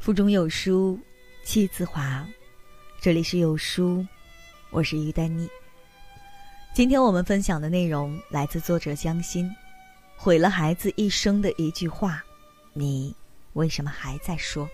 腹中有书，气自华。这里是有书，我是于丹妮。今天我们分享的内容来自作者江心。毁了孩子一生的一句话，你为什么还在说？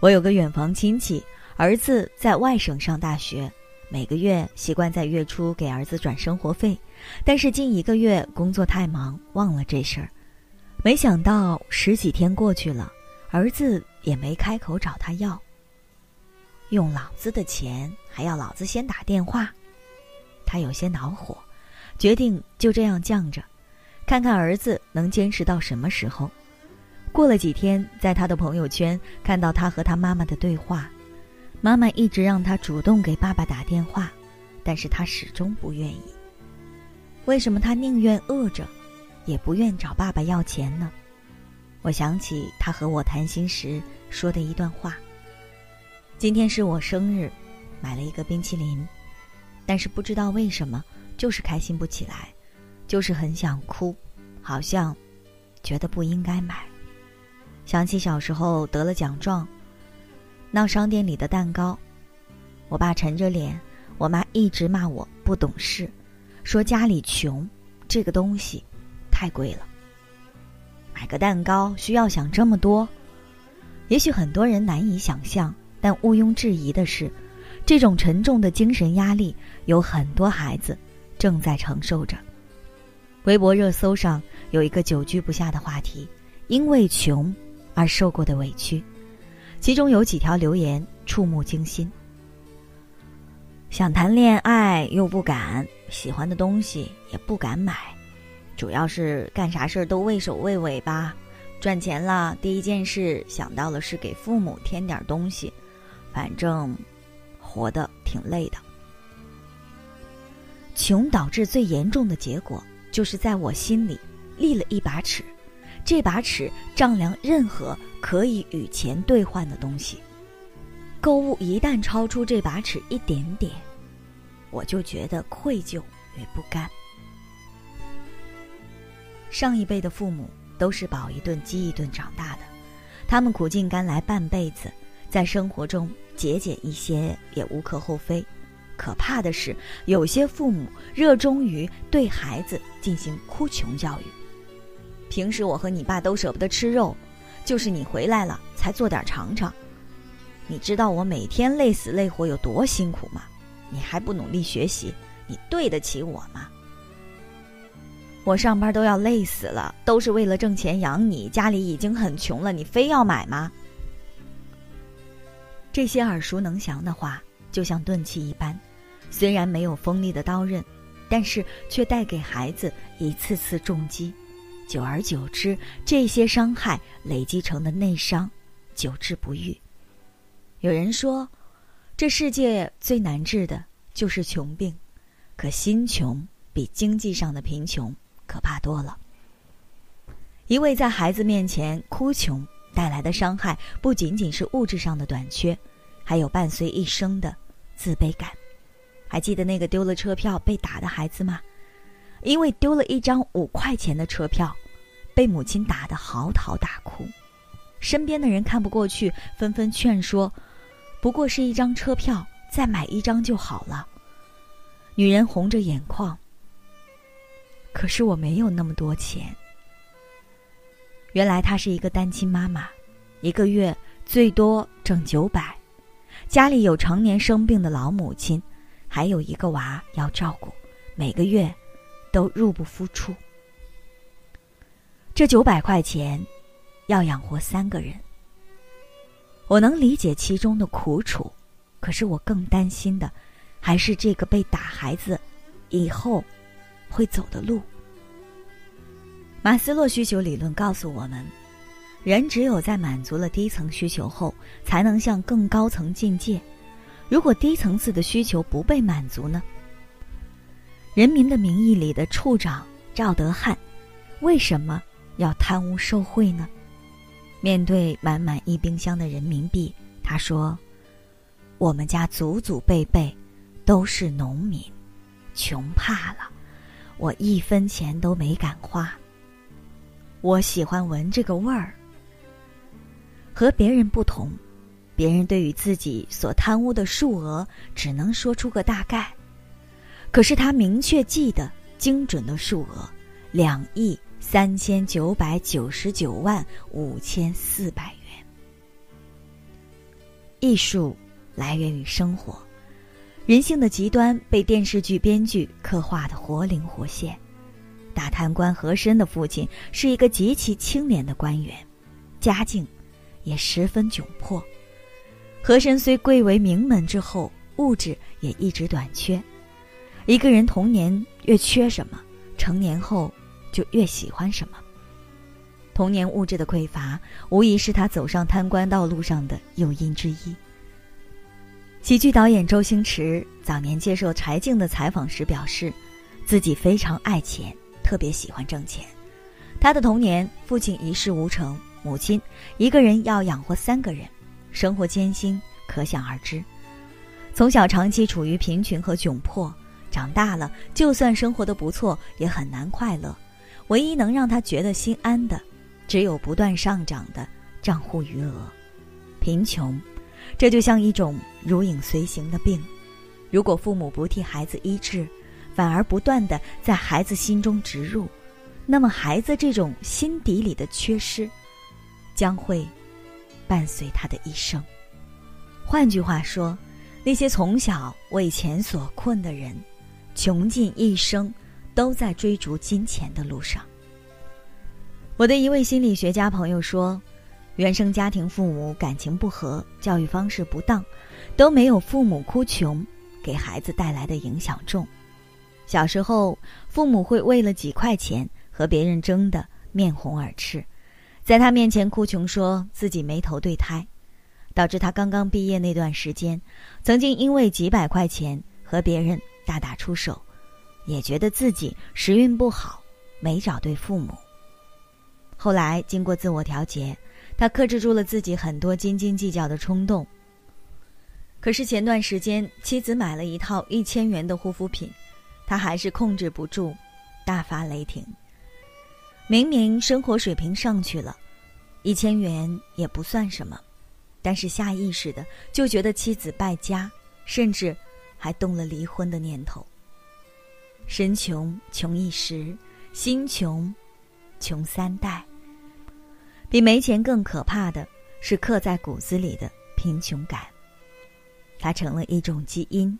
我有个远房亲戚，儿子在外省上大学，每个月习惯在月初给儿子转生活费，但是近一个月工作太忙，忘了这事儿。没想到十几天过去了。儿子也没开口找他要。用老子的钱还要老子先打电话，他有些恼火，决定就这样犟着，看看儿子能坚持到什么时候。过了几天，在他的朋友圈看到他和他妈妈的对话，妈妈一直让他主动给爸爸打电话，但是他始终不愿意。为什么他宁愿饿着，也不愿找爸爸要钱呢？我想起他和我谈心时说的一段话。今天是我生日，买了一个冰淇淋，但是不知道为什么，就是开心不起来，就是很想哭，好像觉得不应该买。想起小时候得了奖状，闹商店里的蛋糕，我爸沉着脸，我妈一直骂我不懂事，说家里穷，这个东西太贵了。买个蛋糕需要想这么多，也许很多人难以想象，但毋庸置疑的是，这种沉重的精神压力有很多孩子正在承受着。微博热搜上有一个久居不下的话题：因为穷而受过的委屈，其中有几条留言触目惊心。想谈恋爱又不敢，喜欢的东西也不敢买。主要是干啥事儿都畏首畏尾吧，赚钱了第一件事想到了是给父母添点东西，反正活得挺累的。穷导致最严重的结果，就是在我心里立了一把尺，这把尺丈量任何可以与钱兑换的东西。购物一旦超出这把尺一点点，我就觉得愧疚与不甘。上一辈的父母都是饱一顿饥一顿长大的，他们苦尽甘来半辈子，在生活中节俭一些也无可厚非。可怕的是，有些父母热衷于对孩子进行哭穷教育。平时我和你爸都舍不得吃肉，就是你回来了才做点尝尝。你知道我每天累死累活有多辛苦吗？你还不努力学习，你对得起我吗？我上班都要累死了，都是为了挣钱养你。家里已经很穷了，你非要买吗？这些耳熟能详的话，就像钝器一般，虽然没有锋利的刀刃，但是却带给孩子一次次重击。久而久之，这些伤害累积成的内伤，久治不愈。有人说，这世界最难治的就是穷病，可心穷比经济上的贫穷。可怕多了。一味在孩子面前哭穷带来的伤害，不仅仅是物质上的短缺，还有伴随一生的自卑感。还记得那个丢了车票被打的孩子吗？因为丢了一张五块钱的车票，被母亲打得嚎啕大哭。身边的人看不过去，纷纷劝说：“不过是一张车票，再买一张就好了。”女人红着眼眶。可是我没有那么多钱。原来她是一个单亲妈妈，一个月最多挣九百，家里有常年生病的老母亲，还有一个娃要照顾，每个月都入不敷出。这九百块钱要养活三个人，我能理解其中的苦楚，可是我更担心的还是这个被打孩子以后。会走的路。马斯洛需求理论告诉我们，人只有在满足了低层需求后，才能向更高层进阶。如果低层次的需求不被满足呢？《人民的名义》里的处长赵德汉，为什么要贪污受贿呢？面对满满一冰箱的人民币，他说：“我们家祖祖辈辈都是农民，穷怕了。”我一分钱都没敢花。我喜欢闻这个味儿。和别人不同，别人对于自己所贪污的数额只能说出个大概，可是他明确记得精准的数额：两亿三千九百九十九万五千四百元。艺术来源于生活，人性的极端被电视剧编剧刻画的活灵活现。大贪官和珅的父亲是一个极其清廉的官员，家境也十分窘迫。和珅虽贵为名门之后，物质也一直短缺。一个人童年越缺什么，成年后就越喜欢什么。童年物质的匮乏，无疑是他走上贪官道路上的诱因之一。喜剧导演周星驰早年接受柴静的采访时表示，自己非常爱钱。特别喜欢挣钱，他的童年，父亲一事无成，母亲一个人要养活三个人，生活艰辛，可想而知。从小长期处于贫穷和窘迫，长大了就算生活的不错，也很难快乐。唯一能让他觉得心安的，只有不断上涨的账户余额。贫穷，这就像一种如影随形的病，如果父母不替孩子医治。反而不断的在孩子心中植入，那么孩子这种心底里的缺失，将会伴随他的一生。换句话说，那些从小为钱所困的人，穷尽一生都在追逐金钱的路上。我的一位心理学家朋友说，原生家庭父母感情不和、教育方式不当，都没有父母哭穷给孩子带来的影响重。小时候，父母会为了几块钱和别人争得面红耳赤，在他面前哭穷，说自己没投对胎，导致他刚刚毕业那段时间，曾经因为几百块钱和别人大打出手，也觉得自己时运不好，没找对父母。后来经过自我调节，他克制住了自己很多斤斤计较的冲动。可是前段时间，妻子买了一套一千元的护肤品。他还是控制不住，大发雷霆。明明生活水平上去了，一千元也不算什么，但是下意识的就觉得妻子败家，甚至还动了离婚的念头。身穷穷一时，心穷穷三代。比没钱更可怕的是刻在骨子里的贫穷感，它成了一种基因。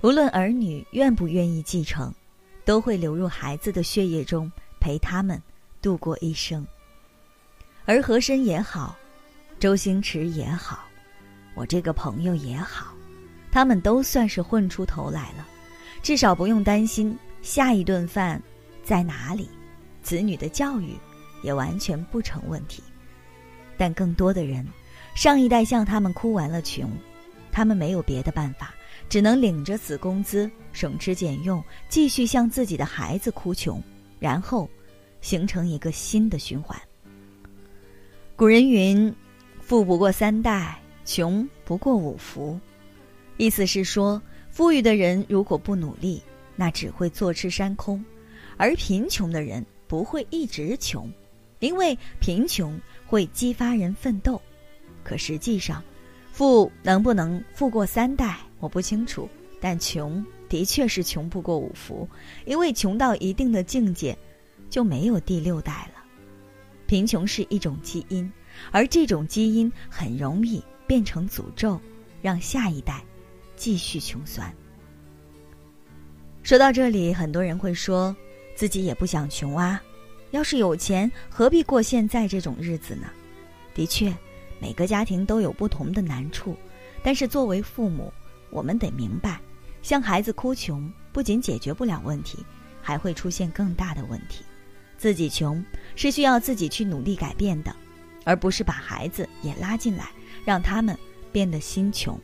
无论儿女愿不愿意继承，都会流入孩子的血液中，陪他们度过一生。而和珅也好，周星驰也好，我这个朋友也好，他们都算是混出头来了，至少不用担心下一顿饭在哪里，子女的教育也完全不成问题。但更多的人，上一代向他们哭完了穷，他们没有别的办法。只能领着死工资，省吃俭用，继续向自己的孩子哭穷，然后形成一个新的循环。古人云：“富不过三代，穷不过五福。”意思是说，富裕的人如果不努力，那只会坐吃山空；而贫穷的人不会一直穷，因为贫穷会激发人奋斗。可实际上，富能不能富过三代？我不清楚，但穷的确是穷不过五福，因为穷到一定的境界，就没有第六代了。贫穷是一种基因，而这种基因很容易变成诅咒，让下一代继续穷酸。说到这里，很多人会说，自己也不想穷啊，要是有钱，何必过现在这种日子呢？的确，每个家庭都有不同的难处，但是作为父母，我们得明白，向孩子哭穷不仅解决不了问题，还会出现更大的问题。自己穷是需要自己去努力改变的，而不是把孩子也拉进来，让他们变得心穷。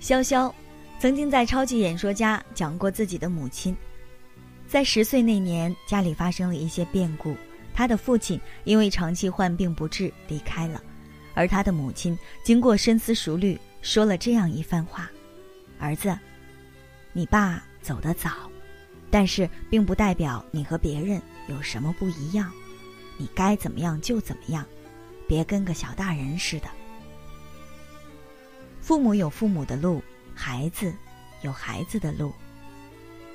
潇潇曾经在《超级演说家》讲过自己的母亲，在十岁那年，家里发生了一些变故，他的父亲因为长期患病不治离开了，而他的母亲经过深思熟虑。说了这样一番话：“儿子，你爸走得早，但是并不代表你和别人有什么不一样。你该怎么样就怎么样，别跟个小大人似的。父母有父母的路，孩子有孩子的路。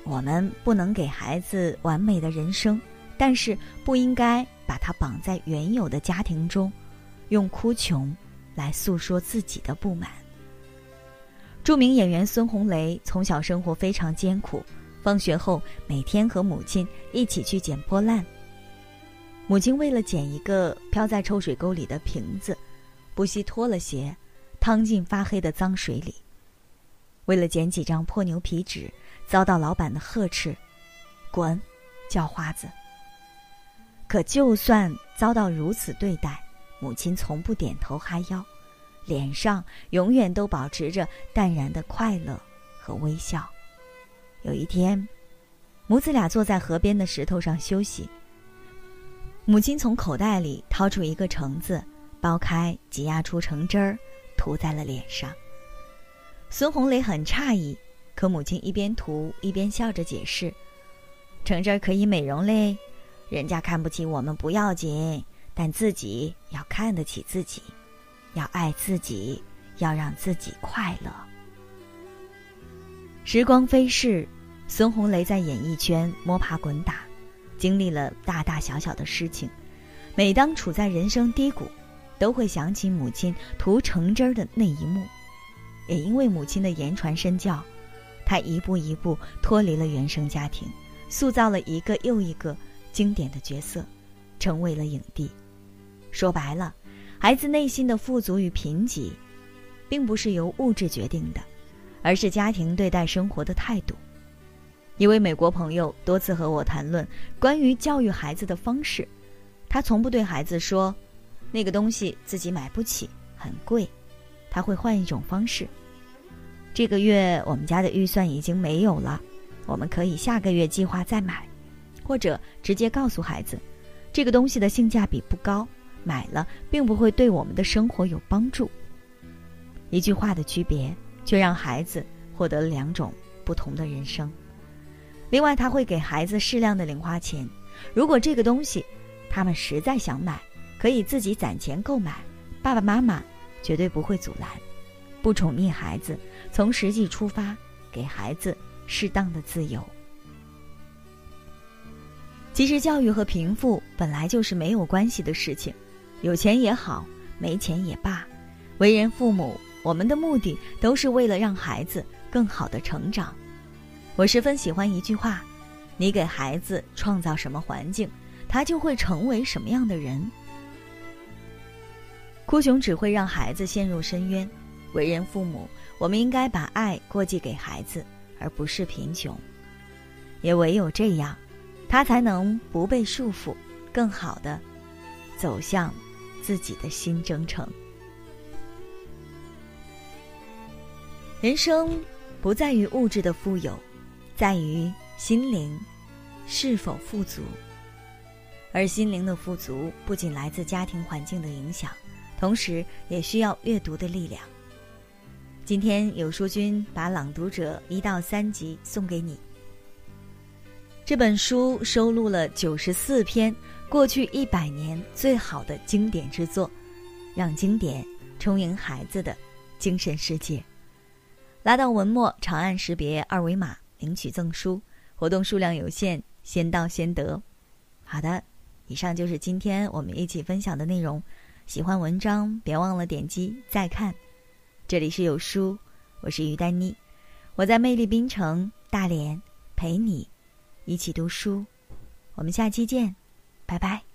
我们不能给孩子完美的人生，但是不应该把他绑在原有的家庭中，用哭穷来诉说自己的不满。著名演员孙红雷从小生活非常艰苦，放学后每天和母亲一起去捡破烂。母亲为了捡一个飘在臭水沟里的瓶子，不惜脱了鞋，趟进发黑的脏水里。为了捡几张破牛皮纸。遭到老板的呵斥，滚，叫花子。可就算遭到如此对待，母亲从不点头哈腰，脸上永远都保持着淡然的快乐和微笑。有一天，母子俩坐在河边的石头上休息。母亲从口袋里掏出一个橙子，剥开，挤压出橙汁儿，涂在了脸上。孙红雷很诧异。可母亲一边涂一边笑着解释：“橙汁可以美容嘞，人家看不起我们不要紧，但自己要看得起自己，要爱自己，要让自己快乐。”时光飞逝，孙红雷在演艺圈摸爬滚打，经历了大大小小的事情。每当处在人生低谷，都会想起母亲涂橙汁的那一幕，也因为母亲的言传身教。他一步一步脱离了原生家庭，塑造了一个又一个经典的角色，成为了影帝。说白了，孩子内心的富足与贫瘠，并不是由物质决定的，而是家庭对待生活的态度。一位美国朋友多次和我谈论关于教育孩子的方式，他从不对孩子说：“那个东西自己买不起，很贵。”他会换一种方式。这个月我们家的预算已经没有了，我们可以下个月计划再买，或者直接告诉孩子，这个东西的性价比不高，买了并不会对我们的生活有帮助。一句话的区别，却让孩子获得了两种不同的人生。另外，他会给孩子适量的零花钱，如果这个东西他们实在想买，可以自己攒钱购买，爸爸妈妈绝对不会阻拦。不宠溺孩子，从实际出发，给孩子适当的自由。其实，教育和贫富本来就是没有关系的事情，有钱也好，没钱也罢。为人父母，我们的目的都是为了让孩子更好的成长。我十分喜欢一句话：“你给孩子创造什么环境，他就会成为什么样的人。”哭穷只会让孩子陷入深渊。为人父母，我们应该把爱过继给孩子，而不是贫穷。也唯有这样，他才能不被束缚，更好的走向自己的新征程。人生不在于物质的富有，在于心灵是否富足。而心灵的富足，不仅来自家庭环境的影响，同时也需要阅读的力量。今天有书君把《朗读者》一到三集送给你。这本书收录了九十四篇过去一百年最好的经典之作，让经典充盈孩子的精神世界。拉到文末长按识别二维码领取赠书，活动数量有限，先到先得。好的，以上就是今天我们一起分享的内容。喜欢文章，别忘了点击再看。这里是有书，我是于丹妮，我在魅力冰城大连陪你一起读书，我们下期见，拜拜。